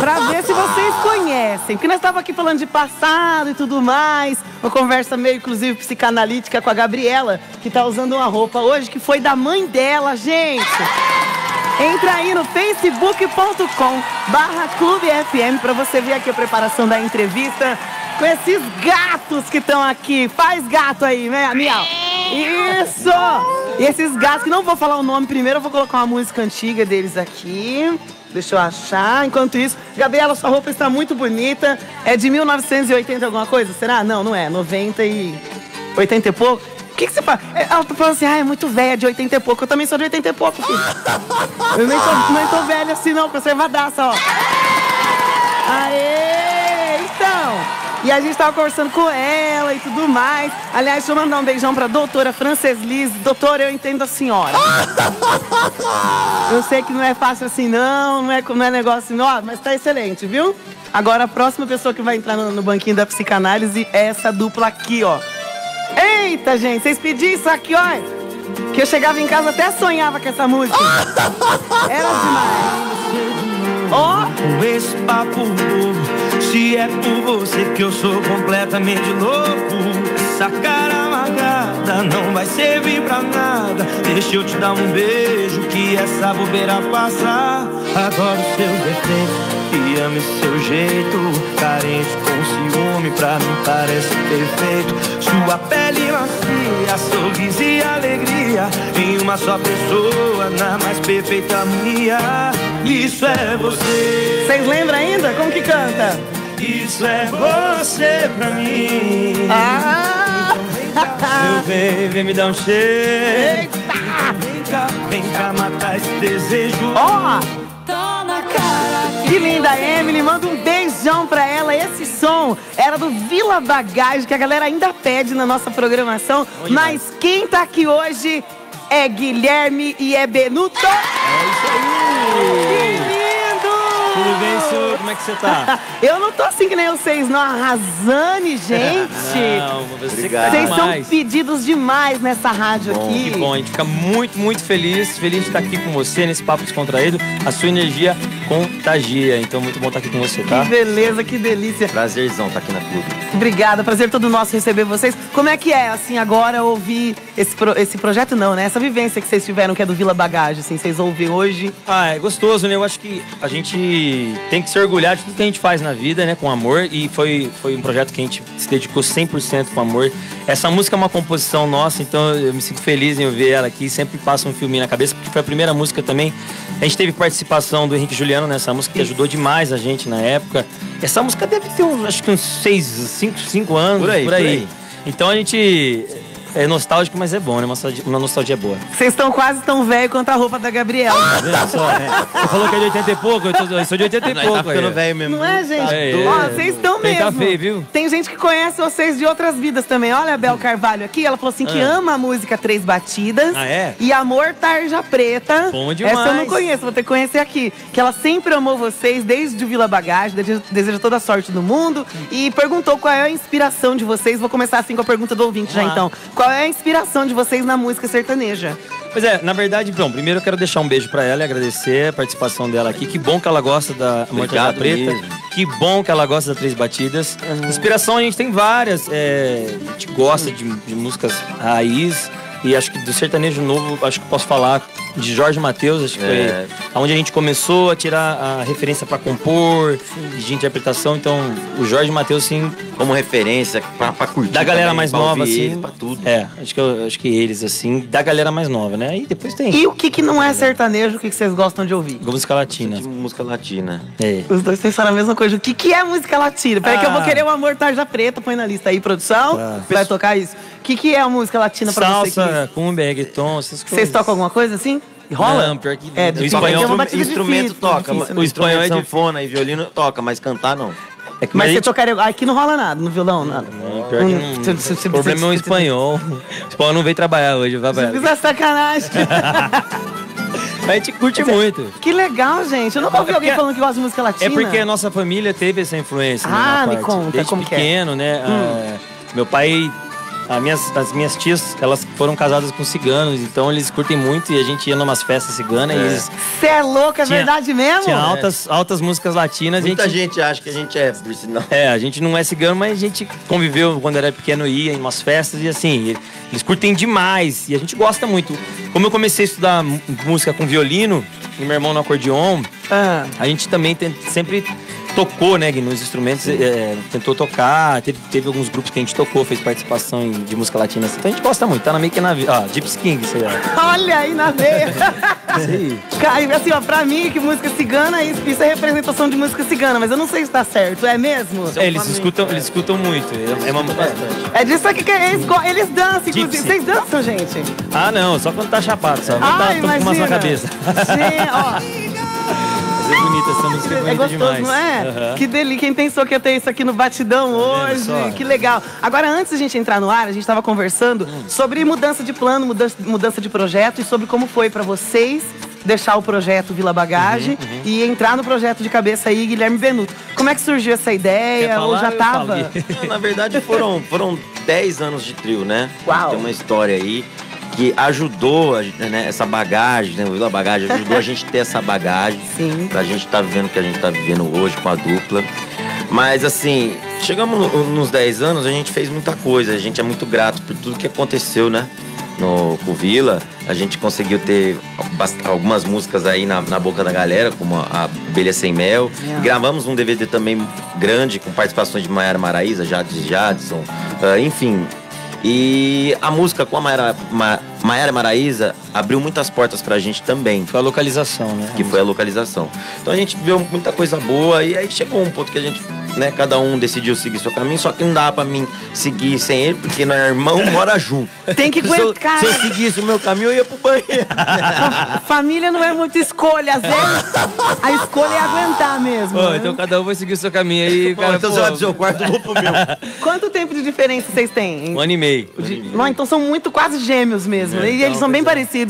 pra ver se vocês conhecem. Porque nós estávamos aqui falando de passado e tudo mais. Uma conversa meio, inclusive, psicanalítica com a Gabriela, que tá usando uma roupa hoje que foi da mãe dela, gente. Entra aí no facebook.com barra FM pra você ver aqui a preparação da entrevista com esses gatos que estão aqui. Faz gato aí, né, Miau? Isso! E esses gatos, que não vou falar o nome primeiro, eu vou colocar uma música antiga deles aqui. Deixa eu achar. Enquanto isso, Gabriela, sua roupa está muito bonita. É de 1980 alguma coisa? Será? Não, não é. 90 e... 80 e pouco? O que, que você fala? É, ela tá falando assim, ah, é muito velha, de 80 e pouco. Eu também sou de 80 e pouco, filho. Eu nem tô, nem tô velha assim, não, conservadaça, ó. Aê! Então... E a gente tava conversando com ela e tudo mais. Aliás, deixa eu mandar um beijão pra doutora Frances Liz. Doutora, eu entendo a senhora. Eu sei que não é fácil assim, não, não é, não é negócio assim, ó, mas tá excelente, viu? Agora a próxima pessoa que vai entrar no, no banquinho da psicanálise é essa dupla aqui, ó. Eita, gente, vocês pediram isso aqui, ó. Que eu chegava em casa até sonhava com essa música. Era demais. Ó. Com esse papo novo se é por você que eu sou completamente louco Essa cara amargada não vai servir pra nada. Deixa eu te dar um beijo que essa bobeira passar Agora o seu defeito e ame seu jeito. Carente com ciúme, pra mim parece perfeito. Sua pele macia, sorriso e alegria. Em uma só pessoa, na mais perfeita harmonia. Isso é você. Vocês lembram ainda? Como que canta? Isso é você pra mim. Ah! Meu bem, vem me dar um cheiro. Eita! Vem cá, vem cá matar esse desejo. Ó! Oh! Que linda, Emily. Manda um beijão pra ela. Esse som era do Vila Bagagem, que a galera ainda pede na nossa programação. Mas quem tá aqui hoje é Guilherme e é Benuto. É isso aí. Tudo bem, senhor? Como é que você tá? Eu não tô assim que nem vocês, não. Arrasane, gente. Não, você tá Vocês são pedidos demais nessa rádio bom, aqui. Que bom, a gente fica muito, muito feliz. Feliz de estar aqui com você nesse papo descontraído. A sua energia contagia. Então, muito bom estar aqui com você, tá? Que beleza, que delícia. Prazerzão estar aqui na clube. Obrigada, prazer todo nosso receber vocês. Como é que é, assim, agora ouvir esse, pro, esse projeto, não, né? Essa vivência que vocês tiveram, que é do Vila Bagagem, assim, vocês ouvem hoje? Ah, é gostoso, né? Eu acho que a gente tem que se orgulhar de tudo que a gente faz na vida, né? Com amor. E foi, foi um projeto que a gente se dedicou 100% com amor. Essa música é uma composição nossa, então eu me sinto feliz em ouvir ela aqui. Sempre passa um filminho na cabeça, porque foi a primeira música também. A gente teve participação do Henrique Juliano nessa música, que ajudou demais a gente na época. Essa música deve ter uns, acho que uns 6, 5, 5 anos, por aí, por aí. Por aí. Então a gente é nostálgico, mas é bom, né? Uma nostalgia, uma nostalgia boa. Vocês estão quase tão velho quanto a roupa da Gabriela. Tá vendo só, né? Você falou que é de 80 e pouco, eu, tô, eu sou de 80 e pouco. Tá ficando velho mesmo. Não é, gente? É, Ó, vocês estão mesmo. Tá feio, viu? Tem gente que conhece vocês de outras vidas também. Olha a Bel Carvalho aqui, ela falou assim que ah. ama a música Três Batidas. Ah, é? E Amor Tarja Preta. Bom demais. Essa eu não conheço, vou ter que conhecer aqui. Que ela sempre amou vocês desde o Vila Bagagem, deseja toda a sorte do mundo. E perguntou qual é a inspiração de vocês. Vou começar assim com a pergunta do ouvinte já então. Qual é a inspiração de vocês na música sertaneja. Pois é, na verdade, bom, primeiro eu quero deixar um beijo para ela e agradecer a participação dela aqui. Que bom que ela gosta da Mortadela Preta. Mesmo. Que bom que ela gosta da Três Batidas. Uhum. Inspiração a gente tem várias. É, a gente gosta de, de músicas raiz. E acho que do sertanejo novo, acho que posso falar de Jorge Matheus, acho que é. foi onde a gente começou a tirar a referência para compor, sim. de interpretação. Então, o Jorge Matheus, sim. Como referência para curtir. Da galera também, mais nova, assim. Pra tudo. É, acho que, eu, acho que eles, assim, da galera mais nova, né? E depois tem. E o que, que não é sertanejo, o que, que vocês gostam de ouvir? Música latina. Música latina. É. Os dois pensaram a mesma coisa. O que, que é música latina? Peraí ah. que eu vou ah. querer o Amor Tarja Preta, põe na lista aí, produção. Tá. Vai tocar isso. O que, que é a música latina pra Salsa, você? Salsa, cumbia, reggaeton, essas coisas. Vocês tocam alguma coisa assim? Rola? Não, pior que é, o espanhol, é o instrumento toca. Difícil, né? O espanhol é de sanfona e violino toca, mas cantar não. É que mas você tocaria. Aqui não rola nada, no violão, nada. Não, pior que não. O problema é o espanhol. O espanhol não veio trabalhar hoje, vai Isso é sacanagem. a gente curte muito. Que legal, gente. Eu nunca ouvi é alguém falando que gosta de música latina. É porque a nossa família teve essa influência. Ah, me conta. Desde como pequeno, é? né? Hum. Uh, meu pai as minhas, as minhas tias, elas foram casadas com ciganos, então eles curtem muito e a gente ia numas festas ciganas e eles Você é louco, é Tinha- verdade mesmo? tinham altas, altas músicas latinas. Muita a gente, gente acha que a gente é, por sinal. É, a gente não é cigano, mas a gente conviveu quando era pequeno, ia em umas festas e assim, eles curtem demais e a gente gosta muito. Como eu comecei a estudar música com violino e meu irmão no acordeon, Ah, a gente também tem- sempre tocou, né, Gui, nos instrumentos, é, tentou tocar, teve, teve alguns grupos que a gente tocou, fez participação em- de música latina, assim, então a gente gosta muito, tá na meio que na vida. Ó, Gypsy King, isso aí, ó. olha aí na veia. Isso aí. Cara, assim, ó, pra mim, que música cigana, isso, isso é representação de música cigana, mas eu não sei se tá certo, é mesmo? É, eles escutam, eles escutam muito, é, é uma, É disso aqui que eles, eles dançam, inclusive. Vocês dançam, gente? Ah, não, só quando tá chapado, só. Quando tá, com uma imagina. na cabeça. Gente, ó, Mas é bonita, essa música é é bonita gostoso, demais. não é? Aham. Que delícia. Quem pensou que ia ter isso aqui no Batidão hoje? só? Que legal. Agora, antes da gente entrar no ar, a gente tava conversando Hum. sobre mudança de plano, mudança, mudança de projeto e sobre como foi pra vocês deixar o projeto Vila Bagagem Uhum, e entrar no projeto de cabeça aí, Guilherme Benuto. Como é que surgiu essa ideia? Quer Ou falar? já tava? Não, na verdade, foram, foram 10 anos de trio, né? Uau. Tem uma história aí que ajudou né, essa bagagem, né? O Vila Bagagem ajudou a gente ter essa bagagem. Sim. Pra gente estar vivendo o que a gente tá vivendo hoje com a dupla. Mas assim, chegamos no- nos 10 anos, a gente fez muita coisa. A gente é muito grato por tudo que aconteceu, né? No, com o Vila, a gente conseguiu ter algumas músicas aí na, na boca da galera, como a Abelha Sem Mel. É. Gravamos um DVD também grande, com participações de Maiara Maraíza, Jades Jadson, ah, enfim. E a música com a Maiara, Ma, Maiara Maraíza abriu muitas portas pra gente também Foi a localização, né? que foi a localização. Então a gente viu muita coisa boa e aí chegou um ponto que a gente, né, cada um decidiu seguir seu caminho, só que não dá pra mim seguir sem ele, porque nós é irmão, mora junto. Tem que Se eu, aguentar. se eu seguisse o meu caminho, eu ia pro banheiro. Família não é muita escolha, às vezes a escolha é aguentar mesmo. Pô, né? então cada um vai seguir o seu caminho aí, Pô, cara. então pô, você vai pro seu quarto, eu vou pro meu. Quanto tempo de diferença vocês têm? Um ano e meio. De- Não, então são muito quase gêmeos mesmo. É, e então, eles são bem é.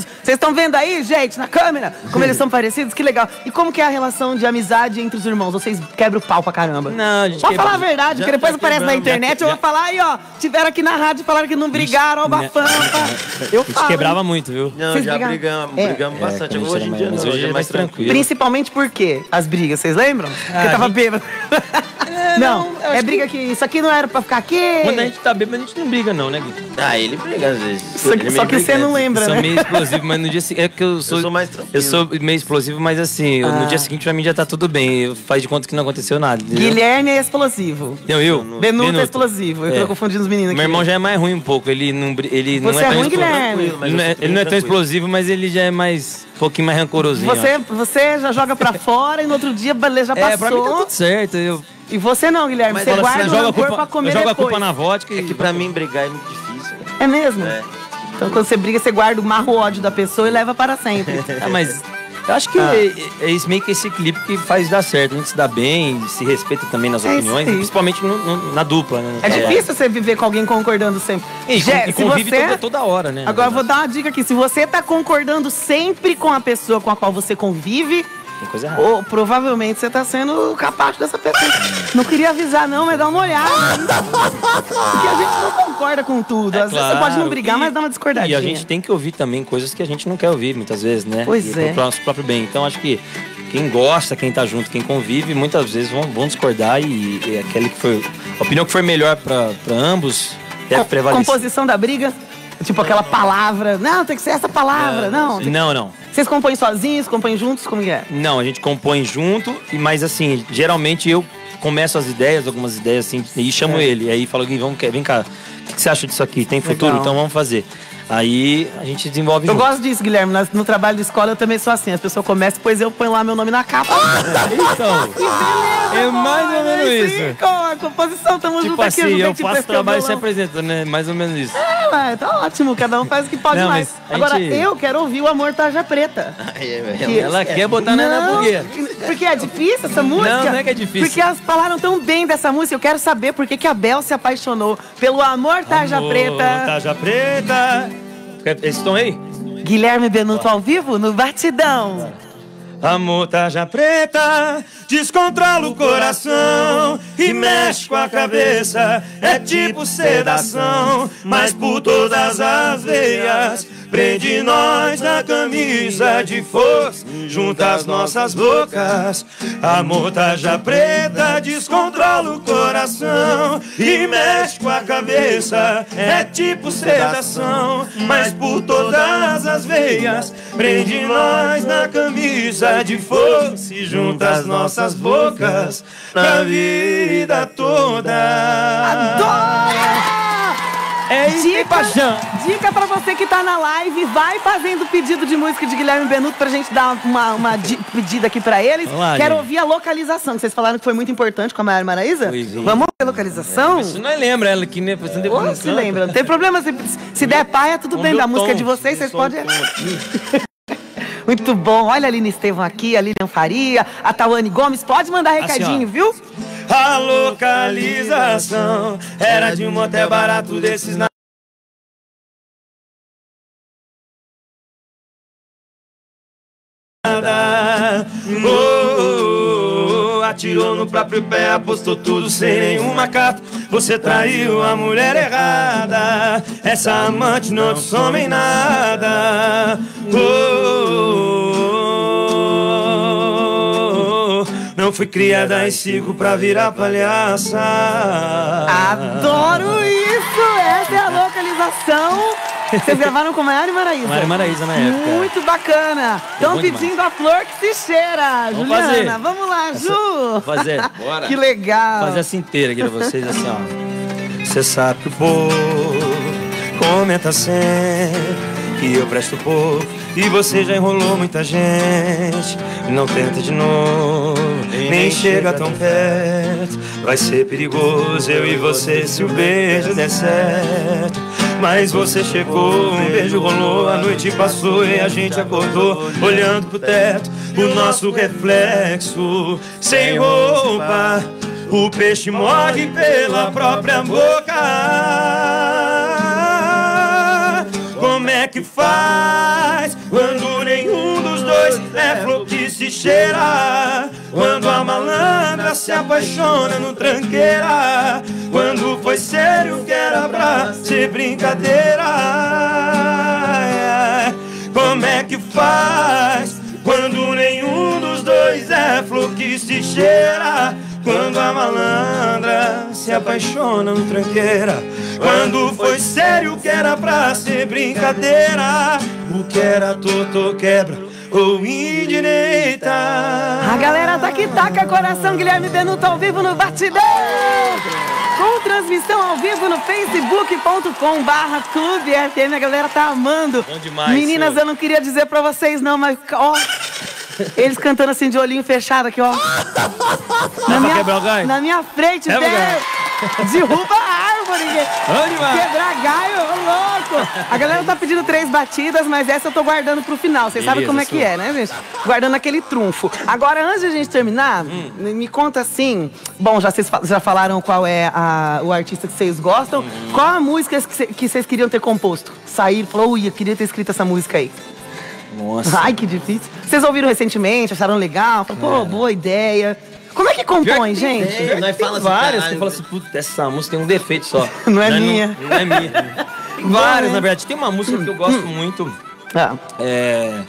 Parecidos. Vocês estão vendo aí, gente, na câmera, como eles são parecidos? Que legal. E como que é a relação de amizade entre os irmãos? Vocês quebram o pau pra caramba? Não, a gente Pode falar a verdade, já- porque depois aparece na internet, já- eu vou falar aí, ó. Tiveram aqui na rádio e falaram que não brigaram, ó, Né? Eu A gente falo. quebrava muito, viu? Não, Vocês já brigaram? brigamos, É. brigamos É, bastante. hoje em mais- dia mas não, hoje é mais tranquilo. Principalmente por quê? As brigas, vocês lembram? Porque Ah, tava gente- bêbado. não, não, é briga que... Isso aqui não era pra ficar aqui. Quando a gente tá bêbado, a gente não briga, não, né, Gui? Ah, ele briga às vezes. Só que, é só que você não lembra, né? Explosivo, mas no dia seguinte. É que eu sou. Eu sou mais tranquilo. Eu sou meio explosivo, mas assim, Ah. no dia seguinte pra mim já tá tudo bem. Faz de conta que não aconteceu nada. entendeu? Guilherme é explosivo. Não, eu? Benuto, é explosivo. Eu É. tô confundindo os meninos aqui. Meu irmão já é mais ruim um pouco. Ele não, ele não Você é, é tão ruim, explo- Guilherme? Ele não, é, ele não é tão explosivo, mas ele já é mais. um pouquinho mais rancorosinho. Você, você já joga pra fora e no outro dia beleza, já ó. É, pra mim tá passou. tudo certo. Eu, E você não, Guilherme. Mas você assim, guarda eu o a rancor culpa, pra comer eu jogo a depois. culpa na vodka e. É que pra mim brigar é muito difícil. né? É mesmo? É. Então quando você briga, você guarda o marro ódio da pessoa e leva para sempre. Ah, mas eu acho que Ah. é, é esse, meio que esse equilíbrio que faz dar certo. A gente se dá bem, se respeita também nas É opiniões, principalmente no- no- na dupla, né? É difícil você viver com alguém concordando sempre. E, e se convive você... toda, toda hora, né? Agora eu vou dar uma dica aqui. Se você tá concordando sempre com a pessoa com a qual você convive, Tem coisa errada. ou provavelmente você tá sendo capacho dessa pessoa. Não queria avisar não, mas dá uma olhada. Porque a gente não concorda com tudo. É Às vezes você claro. pode não brigar, E- mas dá uma discordadinha. E a gente tem que ouvir também coisas que a gente não quer ouvir muitas vezes, né? Pois e é. Pro nosso próprio bem. Então acho que quem gosta, quem tá junto, quem convive, muitas vezes vão, vão discordar e, e aquele que foi. A opinião que for melhor pra ambos deve prevalecer. Composição da briga. Tipo aquela palavra. Não, tem que ser essa palavra. Não. Não, não. Vocês compõem sozinhos, compõem juntos? Como que é? Não, a gente compõe junto, mas assim, geralmente eu começo as ideias, algumas ideias assim, e chamo É. ele. Aí falo, Gui, vamos, vem cá, o que que você acha disso aqui? Tem futuro? Legal. Então vamos fazer. Aí a gente desenvolve Eu junto. gosto disso, Guilherme. No trabalho de escola eu também sou assim. A pessoa começa, depois eu ponho lá meu nome na capa. Então, é mais ou menos isso. sim, Com a composição, tamo Tipo junto aqui. assim, ajudei eu faço trabalho e se violão. apresenta, né? Mais ou menos isso. É, ué, tá ótimo. Cada um faz o que pode Não, mais. a Agora, gente- eu quero ouvir o Amor Tarja Preta. Aí, é, Que- Ela quer botar na, na Não, fogueira. Porque é difícil essa música? Não, não é que é difícil. Porque elas falaram tão bem dessa música. Eu quero saber por que, que a Bel se apaixonou pelo Amor Tarja Amor, Preta. Tarja preta. Eles estão aí? Guilherme Benuto ao vivo no Batidão. Amor tarja preta, descontrola o coração e mexe com a cabeça. É tipo sedação, mas por todas as veias. Prende nós na camisa de força, junta as nossas bocas. Amor tarja preta, descontrola o coração e mexe com a cabeça. É tipo sedação, mas por todas as veias. Prende nós na camisa de força e junta as nossas bocas na vida toda. Adoro! É isso, Dica, dica pra você que tá na live, vai fazendo pedido de música de Guilherme Benuto pra gente dar uma, uma di- pedida aqui pra eles. Vamos lá, Quero gente. ouvir a localização, que vocês falaram que foi muito importante com a Maiara Maraíza. Foi, sim. Vamos ver a localização? Você não lembra ela aqui, né? Você não se lembra, não tem problema. Se, se der pai, é tudo bem. Da música é de vocês, vocês podem. Muito bom. Olha a Aline Estevão aqui, a Lilian Faria, a Tawane Gomes. Pode mandar recadinho, ó. viu? A localização era de um motel barato desses na. Oh, oh, oh, atirou no próprio pé, apostou tudo sem nenhuma carta. Você traiu a mulher errada. Essa amante não te soma em nada. Oh, não fui criada em circo pra virar palhaça. Adoro isso! Essa é a localização. Vocês gravaram com Maiara e Maraíza? Maiara e Maraíza na época. Muito bacana. Estão pedindo a flor que se cheira. Vamos Juliana, fazer. vamos lá, Ju. Vou fazer. Bora. Que legal. Fazer essa inteira aqui pra vocês, assim, ó. Cê sabe que o povo comenta sempre que eu presto pouco e você já enrolou muita gente. Não tenta de novo, nem, chega tão perto. Vai ser perigoso eu e você se o beijo der certo. Mas você chegou, um beijo rolou, a noite passou e a gente acordou olhando pro teto, o nosso reflexo sem roupa. O peixe morre pela própria boca. Como é que faz quando nenhum dos dois é flor que se cheira? Quando a malandra se apaixona no tranqueira? Quando foi sério que era pra ser brincadeira? Como é que faz quando nenhum dos dois é flor que se cheira? Quando a malandra se apaixona no tranqueira Quando foi sério que era pra ser brincadeira O que era torto quebra ou endireita A galera tá aqui, taca coração, Guilherme Benuto ao vivo no Batidão! Com transmissão ao vivo no facebook.com barra Clube FM, a galera tá amando. Bom demais, Meninas, eu não queria dizer pra vocês não, mas ó... Eles cantando assim de olhinho fechado aqui, ó. Na pra quebrar o galho? na minha frente, Quebra o velho. Derruba demais. Quebrar galho, ô louco. A galera tá pedindo três batidas, mas essa eu tô guardando pro final. Vocês sabem como é que é, né, gente? Guardando aquele trunfo. Agora, antes de a gente terminar, Hum. me conta assim. Bom, já vocês já falaram qual é a- o artista que vocês gostam. Hum. Qual a música que cê- que vocês queriam ter composto? Sair, falou, ui, eu queria ter escrito essa música aí. Nossa. Ai, que difícil. Vocês ouviram recentemente, acharam legal? Falaram, pô, boa ideia. Como é que compõe, gente? É, nós Tem fala assim, várias que falo assim, puta, essa música tem um defeito só. Não é minha. Não, é minha. Tem várias, né? na verdade. Tem uma música que eu gosto muito, Ah, é,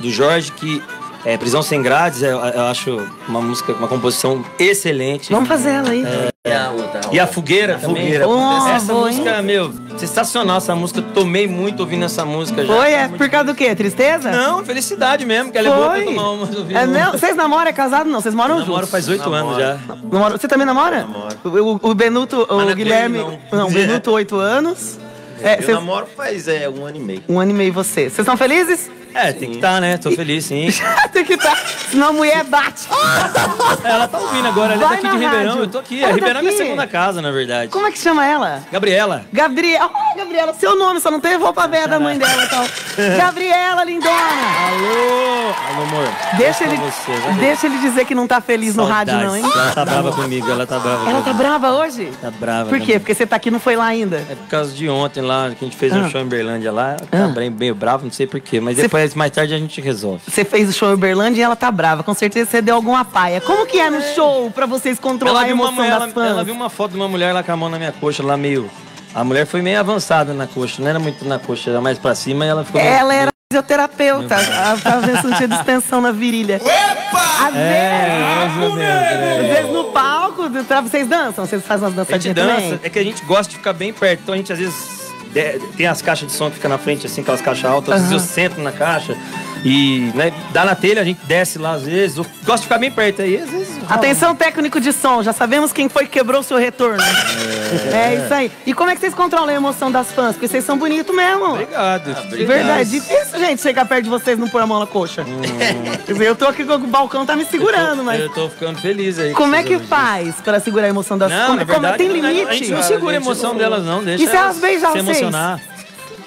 do Jorge, que é Prisão Sem Grades, eu, eu acho uma música, uma composição excelente. vamos fazer ela aí. É a outra. E a Fogueira também. Fogueira. Oh, essa boa, música, meu, sensacional essa música. Eu tomei muito ouvindo essa música já. Foi? É por causa do quê? Tristeza? Não, felicidade mesmo, que ela é boa pra Foi. tomar umas ouvindo. É? Vocês namoram? É casado? Não, vocês moram Eu namoro juntos. faz oito anos já. Namora- Você também namora? Namoro. O, o Benuto, o na Guilherme. Não, não. o Benuto, oito anos. É, Eu namoro. namoro faz é, um ano e meio. um ano e meio você. Vocês estão felizes? É, tem que estar, né? Tô feliz, sim. Tem que estar. Senão a mulher bate. Ela tá ouvindo agora, ela é daqui de Ribeirão. rádio. Eu tô aqui. Ela tá Ribeirão é minha segunda casa, na verdade. Como é que chama ela? Gabriela. Gabriela. Oh, Gabriela, seu nome, só não tem roupa velha da mãe dela e tal. Gabriela, lindona. Alô! Alô, amor. Deixa ele, você, deixa ele dizer que não tá feliz no rádio, não, hein? Ela tá brava comigo, ela tá brava Ela tá brava hoje? Tá brava. Por quê? Porque você tá aqui e não foi lá ainda. É por causa de ontem lá, que a gente fez um Ah. show em Berlândia lá. Tá Ah. bem, bem brava, não sei porquê. Mas depois depois, mais tarde, a gente resolve. Você fez o show em Uberlândia e ela tá brava. Com certeza você deu alguma paia. Como que é no show pra vocês controlar a emoção ela, das fãs? ela viu uma foto de uma mulher lá com a mão na minha coxa, lá meio. A mulher foi meio avançada na coxa, não era muito na coxa, era mais pra cima e ela ficou. meio- Ela era fisioterapeuta. Ela tava vendo se não tinha distensão na virilha. Às É, vezes, às é. vezes no palco, pra- vocês dançam? Vocês fazem umas A gente dançadinhas dança, também? é que a gente gosta de ficar bem perto, então a gente às vezes tem as caixas de som que fica na frente, assim, aquelas caixas altas, às vezes eu sento na caixa e né, dá na telha, a gente desce lá às vezes. Eu gosto de ficar bem perto aí, às vezes. rola. Atenção, técnico de som, já sabemos quem foi que quebrou o seu retorno. É. isso aí. E como é que vocês controlam a emoção das fãs? Porque vocês são bonitos mesmo. Obrigado. De verdade, difícil, gente, chegar perto de vocês e não pôr a mão na coxa. Quer dizer, eu tô aqui com o balcão, tá me segurando, mas. Eu tô ficando feliz aí. Como é que faz pra segurar a emoção das Não, fãs? na Como- verdade, tem limite? A gente não segura a emoção delas, não. Deixa E se elas elas beijam se vocês? emocionar.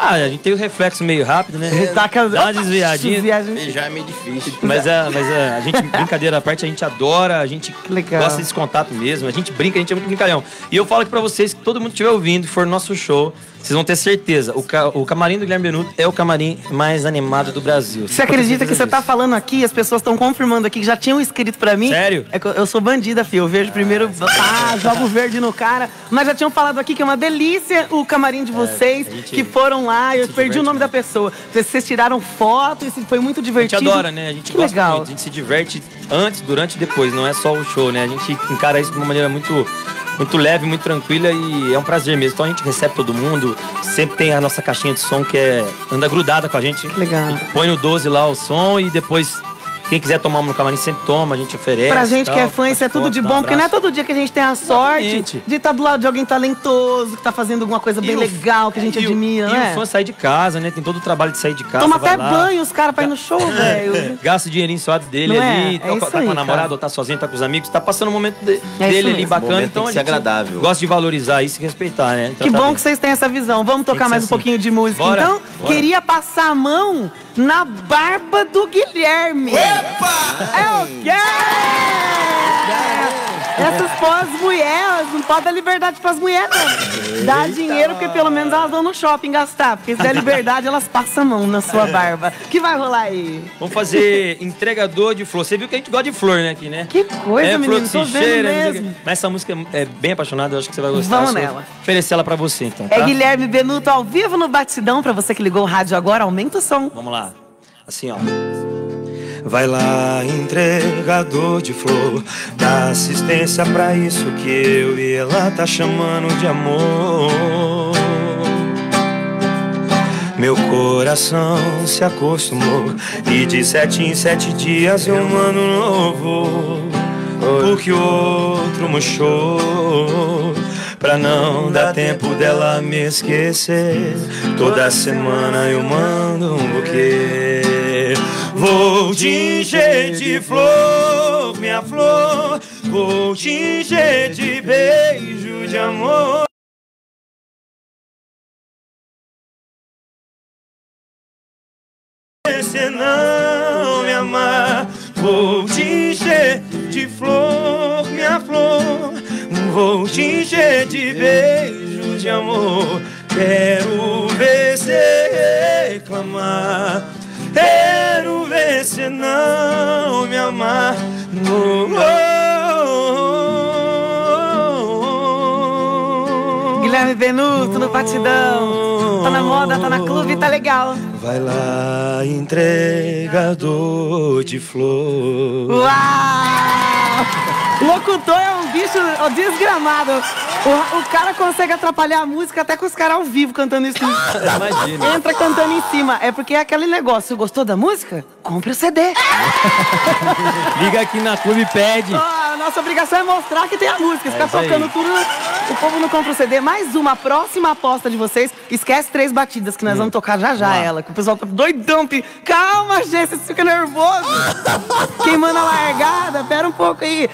Ah, a gente tem o reflexo meio rápido, né? Aquela- Dá uma desviadinha. Desviadinha. Beijar é meio difícil. Mas, a, mas a, a gente, brincadeira à parte, a gente adora, a gente legal. gosta desse contato mesmo, a gente brinca, a gente é muito brincalhão. E eu falo aqui pra vocês, que todo mundo que estiver ouvindo, for no nosso show, vocês vão ter certeza, o, ca- o camarim do Guilherme Benuto é o camarim mais animado do Brasil. Você acredita que você tá falando aqui, as pessoas estão confirmando aqui que já tinham escrito pra mim? Sério? É eu- sou bandida, filho. Eu vejo primeiro, ah, jogo verde no cara. Mas já tinham falado aqui que é uma delícia o camarim de vocês, a gente que foram lá. Eu perdi o nome da pessoa. Vocês, tiraram foto, isso foi muito A gente divertido. adora, né? A gente que gosta legal. muito, a gente se diverte antes, durante e depois, não é só o show, né? A gente encara isso de uma maneira muito, muito leve, muito tranquila e é um prazer mesmo. Então a gente recebe todo mundo, sempre tem a nossa caixinha de som que é anda grudada com a gente. Legal. A gente põe no 12 lá o som e depois quem quiser tomar uma no camarim sempre toma, a gente oferece. Pra gente tal, que é fã, isso é tudo de bom, um porque não é todo dia que a gente tem a sorte Exatamente. de estar do lado de alguém talentoso, que tá fazendo alguma coisa bem E o- legal, que a gente e o- admira, E né? o fã sai de casa, né? Tem todo o trabalho de sair de casa. Toma vai até lá, banho os caras pra ir no show, velho. Gasta o dinheirinho suado dele Não é? ali, É tá, isso tá aí, com a namorada, cara. ou tá sozinho, tá com os amigos, tá passando um momento de- É dele ali mesmo. bacana, O então a gente agradável. gosta de valorizar isso e respeitar, né? Então Que tá bom bem. que vocês têm essa visão. Vamos tocar mais um assim. pouquinho de música. Então, queria passar a mão na barba do Guilherme. É o quê? Essas pós-mulheres, não pode dar liberdade pras mulheres, não. Dá dinheiro, porque pelo menos elas vão no shopping gastar. Porque se der liberdade, elas passam a mão na sua barba. O que vai rolar aí? Vamos fazer entregador de flor. Você viu que a gente gosta de flor, né, aqui, né? Que coisa, é, flor menino, que tô cheira, mesmo. Mas essa música é bem apaixonada, eu acho que você vai gostar. Vamos nela. Oferecer ela pra você, então, tá? É Guilherme Benuto ao vivo no Batidão. Pra você que ligou o rádio agora, aumenta o som. Vamos lá. Assim, ó. Vai lá, entregador de flor, dá assistência pra isso que eu e ela tá chamando de amor. Meu coração se acostumou. E de sete em sete dias eu mando novo. Porque o outro murchou. Pra não dar tempo dela me esquecer. Toda semana eu mando um buquê Vou te encher de flor, minha flor Vou te encher de beijo de amor Se não me amar, vou te encher de flor, minha flor. Vou te encher de beijo de amor. Quero ver você reclamar. Você não me amar. Guilherme Benuto no Batidão. Tá na moda, tá na clube, tá legal. Vai lá, entregador de flor. Uau! Locutor é um bicho desgramado. O, o cara consegue atrapalhar a música até com os caras ao vivo cantando isso. Imagina. Entra cantando em cima. É porque é aquele negócio. Gostou da música? Compre o CD. Liga aqui na clube e pede. Nossa obrigação é mostrar que tem a música. Ficar isso aí. tocando tudo, o povo não compra o CD. Mais uma próxima aposta de vocês. Esquece três batidas que nós vamos tocar já já ela. Que o pessoal tá doidão. Calma, gente, vocês ficam nervosos. Queimando a largada. Pera um pouco aí.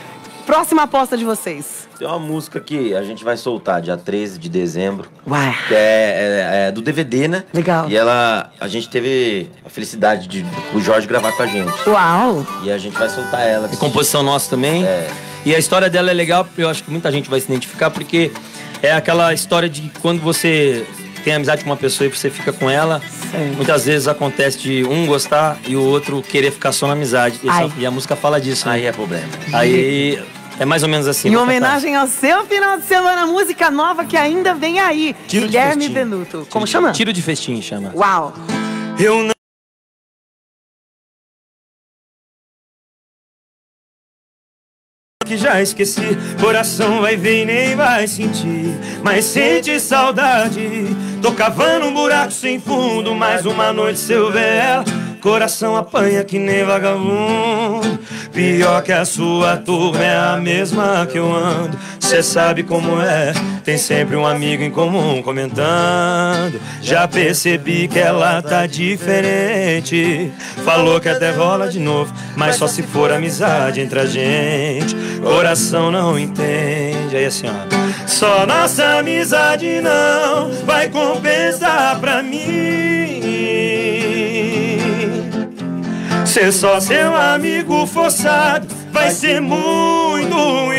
Próxima aposta de vocês. Tem uma música que a gente vai soltar dia 13 de dezembro. Uai. Que é, é- é do DVD, né? Legal. E ela. A gente teve a felicidade de o Jorge gravar com a gente. Uau. E a gente vai soltar ela. É composição nossa também. É. E a história dela é legal, porque eu acho que muita gente vai se identificar, porque é aquela história de quando você tem amizade com uma pessoa e você fica com ela, Sim. muitas vezes acontece de um gostar e o outro querer ficar só na amizade. E, Ai. e a música fala disso. né? Aí é problema. Aí é mais ou menos assim. Em homenagem ao seu final de semana, música nova que ainda vem aí. Tiro Guilherme. Benuto. Como Tiro- chama? Tiro de festim chama. Uau. Eu não. Já esqueci, coração vai ver e nem vai sentir. Mas sente saudade. Tô cavando um buraco sem fundo. Mais uma noite se eu ver ela. Coração apanha que nem vagabundo. Pior que a sua turma é a mesma que eu ando. Cê sabe como é, tem sempre um amigo em comum comentando. Já percebi que ela tá diferente. Falou que até rola de novo, mas só se for amizade entre a gente. Coração não entende. Aí assim, ó. Só nossa amizade não vai compensar pra mim. Ser só seu amigo forçado vai ser muito ruim.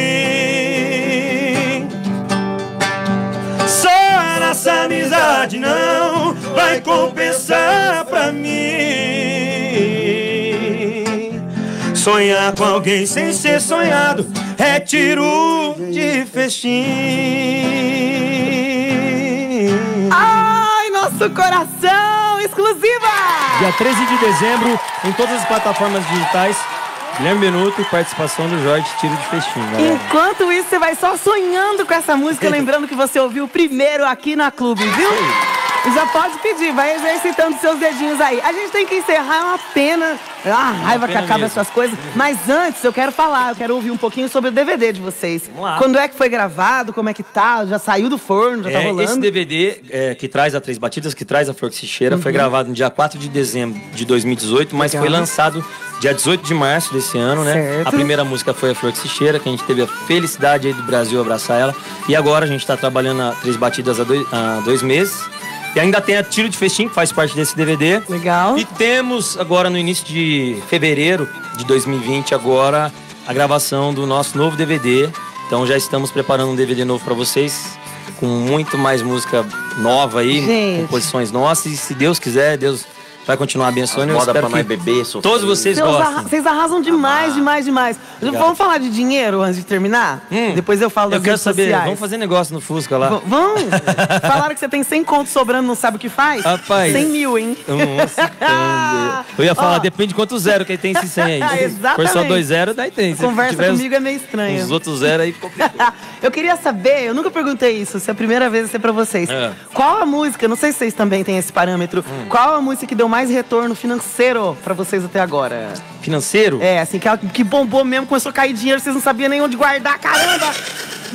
Só a nossa amizade não vai compensar pra mim. Sonhar com alguém sem ser sonhado é tiro de festim. Ai, nosso coração! Exclusiva! Dia 13 de dezembro, em todas as plataformas digitais, Guilherme Benuto, participação do Jorge Tiro de Festim, galera. Enquanto isso, você vai só sonhando com essa música, lembrando que você ouviu primeiro aqui na Clube, viu? Já pode pedir, vai exercitando seus dedinhos aí. A gente tem que encerrar, é uma pena. É uma raiva que pena acaba mesmo. essas coisas. Mas antes, eu quero falar, eu quero ouvir um pouquinho sobre o DVD de vocês. Vamos lá. Quando é que foi gravado, como é que tá? Já saiu do forno, já tá É, rolando? esse DVD é, que traz a Três Batidas, que traz a Flor que se cheira, foi gravado no dia 4 de dezembro de 2018, mas Uhum. Legal. foi lançado dia 18 de março desse ano, né? Certo. A primeira música foi a Flor que se cheira, que a gente teve a felicidade aí do Brasil abraçar ela. E agora a gente tá trabalhando a Três Batidas há dois, há dois meses. E ainda tem a Tiro de Festim, que faz parte desse DVD. Legal. E temos agora no início de fevereiro de 2020 agora a gravação do nosso novo DVD. Então já estamos preparando um DVD novo para vocês com muito mais música nova aí, Gente. composições nossas e se Deus quiser, Deus vai continuar abençoando. Eu Moda pra nós beber, sofrer. todos vocês gostem. vocês arrasam demais, demais, demais. Obrigado. Vamos falar de dinheiro antes de terminar? Hum. Depois eu falo Eu das quero redes saber, sociais. vamos fazer negócio no Fusca lá. V- Vamos? Falaram que você tem 100 contos sobrando, não sabe o que faz? Rapaz. 100 mil, hein? Nossa, eu ia falar, Ó. depende de quanto zero que ele tem esse 100 aí. Ah, exatamente. só dois zero, daí tem. Se Conversa comigo é meio estranha. Os outros zero aí, eu queria saber, eu nunca perguntei isso, se é a primeira vez vai ser pra vocês. É. Qual a música, não sei se vocês também têm esse parâmetro, Hum. qual a música que deu mais retorno financeiro pra vocês até agora? Financeiro? É, assim, que, que bombou mesmo, começou a cair dinheiro, vocês não sabiam nem onde guardar, caramba!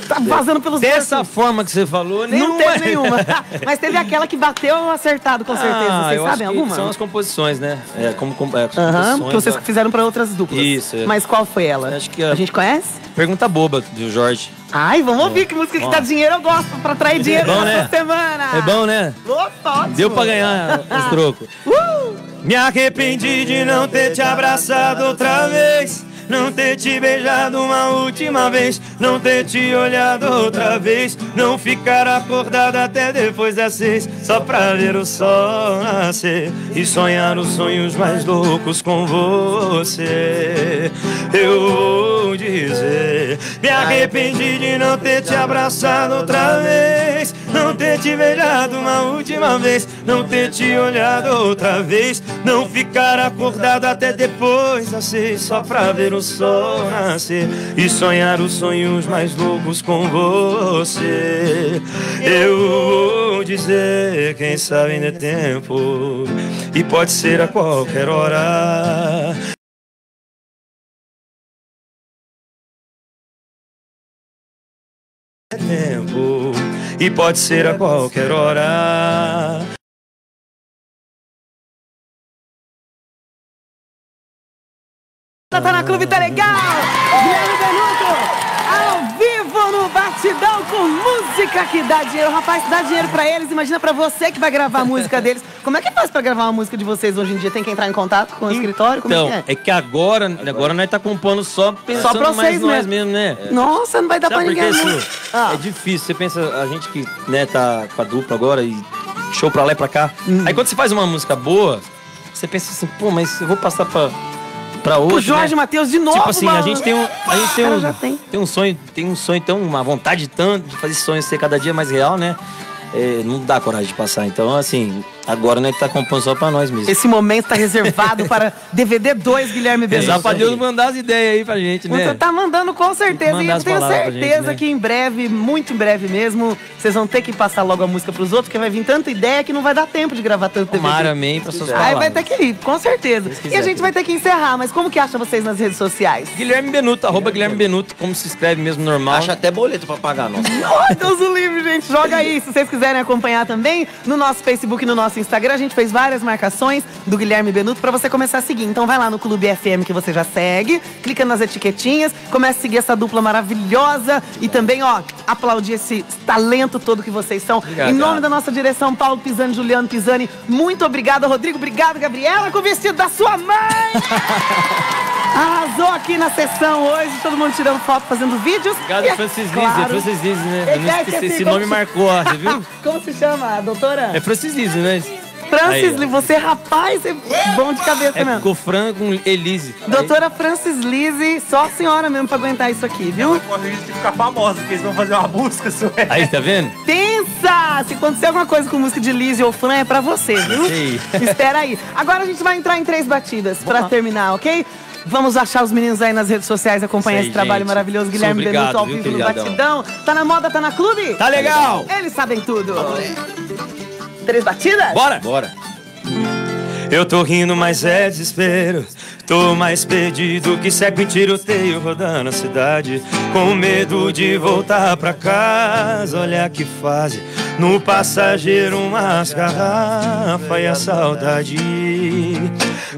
Tá vazando pelos Dessa forma que você falou, Não teve nenhuma. Mas teve aquela que bateu acertado, com certeza. Ah, Vocês sabem alguma? São as composições, né? É, como, como é, Aham, composições. que vocês fizeram pra outras duplas. Isso, é. Mas qual foi ela? Acho que a- a gente conhece? Pergunta boba do Jorge. Ai, vamos ouvir que música que dá dinheiro eu gosto pra atrair dinheiro bom, nessa né? semana. É bom, né? Ótimo. Deu pra ganhar os trocos. Uh! Me arrependi de não ter te abraçado outra vez. Não ter te beijado uma última vez. Não ter te olhado outra vez. Não ficar acordado até depois das seis. Só pra ver o sol nascer. E sonhar os sonhos mais loucos com você. Eu vou dizer. Me arrependi de não ter te abraçado outra vez. Não ter te beijado uma última vez. Não ter te olhado outra vez. Não ficar acordado até depois das seis. Só pra ver o sol nascer. E sonhar os sonhos mais loucos com você. Eu vou dizer, quem sabe ainda é tempo. E pode ser a qualquer hora. É tempo. E pode ser a qualquer hora. Tá na Clube, tá legal? Guilherme Benuto, ao vivo no Batidão com música que dá dinheiro. Rapaz, dá dinheiro pra eles, imagina pra você que vai gravar a música deles. Como é que faz pra gravar uma música de vocês hoje em dia? Tem que entrar em contato com o escritório? Como Então, é que é? é que agora, agora nós tá compondo só pensando Só pra mais vocês nós mesmo. mesmo, né? Nossa, não vai dar Sabe pra ninguém. isso? não. Ah. É difícil. Você pensa, a gente que né, tá com a dupla agora e show pra lá e pra cá. Hum. Aí quando você faz uma música boa, você pensa assim, pô, mas eu vou passar pra, pra hoje. O Jorge né? Matheus de novo, Tipo assim, a mano. gente tem um. A gente tem um, já tem. tem um sonho, tem um sonho, tem uma vontade tanto de fazer esse sonho ser cada dia mais real, né? É, não dá coragem de passar. Então, assim, agora né, tá compondo só pra nós mesmo. Esse momento tá reservado para DVD 2, Guilherme Benuto. Rezar pra Deus mandar as ideias aí pra gente, né? Você tá mandando com certeza. E eu tenho certeza gente, né? que em breve, muito em breve mesmo, vocês vão ter que passar logo a música pros outros, porque vai vir tanta ideia que não vai dar tempo de gravar tanto DVD. Tomara, amém, pra suas Aí palavras. vai ter que ir, com certeza. Deus E quiser. a gente vai ter que encerrar, mas como que acha vocês nas redes sociais? Guilherme Benuto, arroba Guilherme Benuto, como se escreve mesmo normal. Acha até boleto pra pagar, nossa. Ai, Deus o livre, gente. Joga aí. Se vocês quiserem acompanhar também, no nosso Facebook e no nosso Instagram, a gente fez várias marcações do Guilherme Benuto pra você começar a seguir. Então vai lá no Clube FM que você já segue, clica nas etiquetinhas, começa a seguir essa dupla maravilhosa e também, ó, aplaudir esse talento todo que vocês são. Obrigado. Em nome da nossa direção, Paulo Pisani, Juliano Pisani, muito obrigada, Rodrigo. Obrigado, Gabriela, com o vestido da sua mãe. Arrasou aqui na sessão hoje, todo mundo tirando foto, fazendo vídeos. Obrigado, E é Francis Lise. claro- É Francis Lise, né? É, Eu não é, esqueci, esqueci, esse nome se- marcou, ó, você viu? Como se chama, doutora? É Francis Lise, né? Francis Aí. Lee, você, rapaz, é bom de cabeça É mesmo. ficou Fran com Elise. Doutora Francis Lise, só a senhora mesmo pra aguentar isso aqui, viu? Corre risco de ficar famosa, porque eles vão fazer uma música sobre Aí, tá vendo? Pensa! Se acontecer alguma coisa com música de Lise ou Fran, é pra você, viu? Sei. Espera aí. Agora a gente vai entrar em três batidas pra terminar, ok? Vamos achar os meninos aí nas redes sociais, acompanhar aí, esse trabalho gente. maravilhoso. Guilherme Obrigado, Benuto ao viu, vivo no. Batidão. Tá na moda, tá na clube? Tá legal! Eles sabem tudo. Três batidas? Bora! Bora. Eu tô rindo, mas é desespero. Tô mais perdido que seco em tiroteio rodando a cidade. Com medo de voltar pra casa. Olha que fase. No passageiro, umas garrafas e a saudade.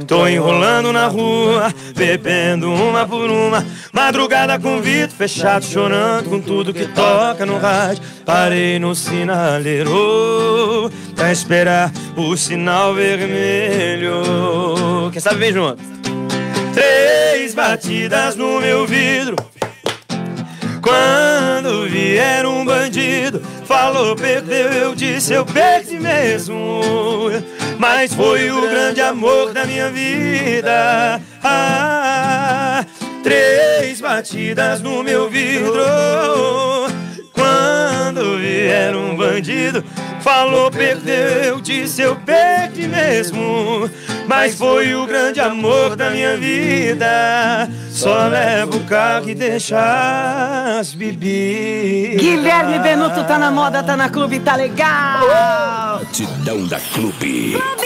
Tô enrolando na rua, bebendo uma por uma. Madrugada com vidro fechado, chorando com tudo que toca no rádio. Parei no sinaleiro pra esperar o sinal vermelho. Quem sabe vem junto. Três batidas no meu vidro. Quando vier um bandido, falou, perdeu, eu disse, eu perdi mesmo. Mas foi o grande amor da minha vida. Ah, três batidas no meu vidro. Quando vier um bandido, falou, perdeu, eu disse, eu perdi mesmo. Mas foi o grande amor da minha vida. Só leva o carro e deixa as bebidas. Guilherme Benuto tá na moda, tá na clube, tá legal. Batidão da Clube. Clube